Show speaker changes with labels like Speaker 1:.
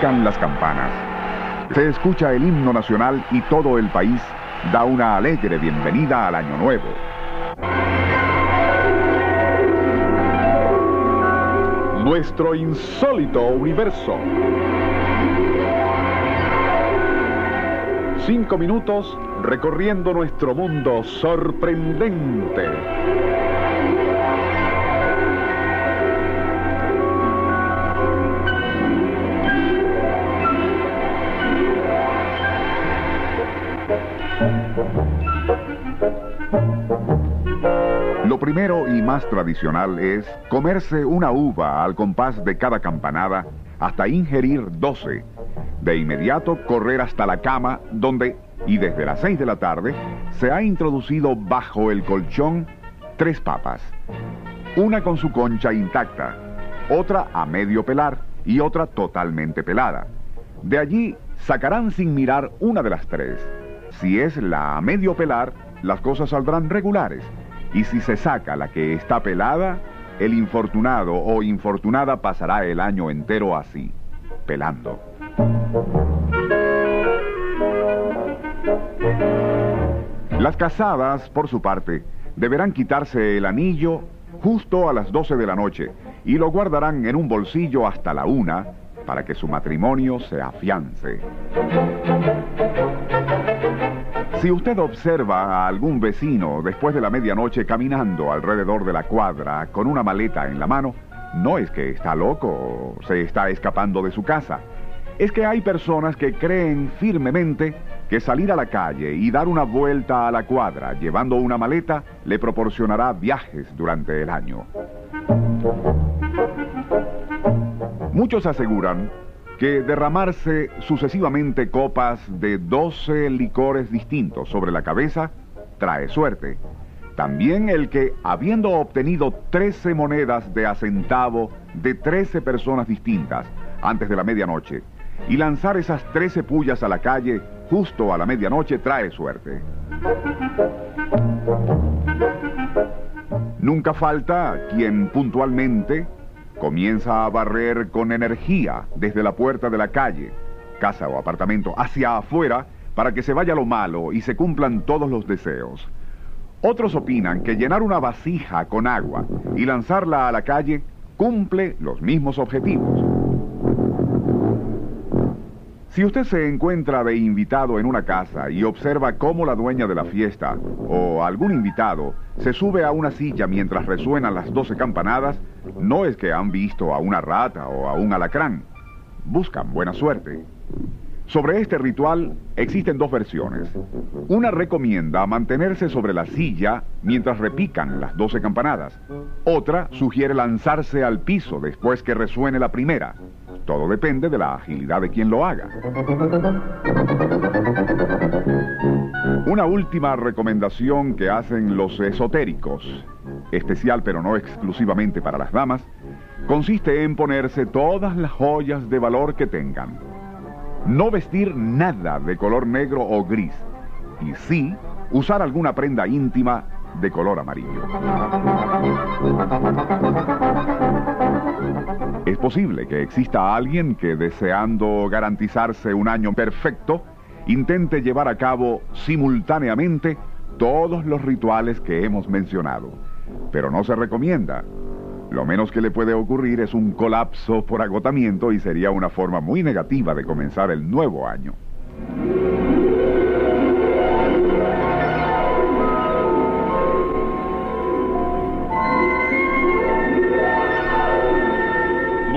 Speaker 1: Las campanas. Se escucha el himno nacional y todo el país da una alegre bienvenida al año nuevo. Nuestro insólito universo. Cinco minutos recorriendo nuestro mundo sorprendente. Lo primero y más tradicional es comerse una uva al compás de cada campanada hasta ingerir 12. De inmediato correr hasta la cama donde, y desde las 6 de la tarde, se ha introducido bajo el colchón tres papas. Una con su concha intacta, otra a medio pelar y otra totalmente pelada. De allí sacarán sin mirar una de las tres. Si es la a medio pelar, las cosas saldrán regulares. Y si se saca la que está pelada, el infortunado o infortunada pasará el año entero así, pelando. Las casadas, por su parte, deberán quitarse el anillo justo a las 12 de la noche y lo guardarán en un bolsillo hasta la una para que su matrimonio se afiance. Si usted observa a algún vecino después de la medianoche caminando alrededor de la cuadra con una maleta en la mano, no es que está loco o se está escapando de su casa. Es que hay personas que creen firmemente que salir a la calle y dar una vuelta a la cuadra llevando una maleta le proporcionará viajes durante el año. Muchos aseguran que derramarse sucesivamente copas de 12 licores distintos sobre la cabeza trae suerte. También el que, habiendo obtenido 13 monedas de a centavo de 13 personas distintas antes de la medianoche, y lanzar esas 13 pullas a la calle justo a la medianoche trae suerte. Nunca falta quien puntualmente Comienza a barrer con energía desde la puerta de la calle, casa o apartamento, hacia afuera para que se vaya lo malo y se cumplan todos los deseos. Otros opinan que llenar una vasija con agua y lanzarla a la calle cumple los mismos objetivos. Si usted se encuentra de invitado en una casa y observa cómo la dueña de la fiesta o algún invitado se sube a una silla mientras resuenan las doce campanadas, no es que han visto a una rata o a un alacrán. Buscan buena suerte. Sobre este ritual existen dos versiones. Una recomienda mantenerse sobre la silla mientras repican las doce campanadas. Otra sugiere lanzarse al piso después que resuene la primera. Todo depende de la agilidad de quien lo haga. Una última recomendación que hacen los esotéricos, especial pero no exclusivamente para las damas, consiste en ponerse todas las joyas de valor que tengan. No vestir nada de color negro o gris. Y sí, usar alguna prenda íntima de color amarillo. Es posible que exista alguien que deseando garantizarse un año perfecto, intente llevar a cabo simultáneamente todos los rituales que hemos mencionado. Pero no se recomienda. Lo menos que le puede ocurrir es un colapso por agotamiento y sería una forma muy negativa de comenzar el nuevo año.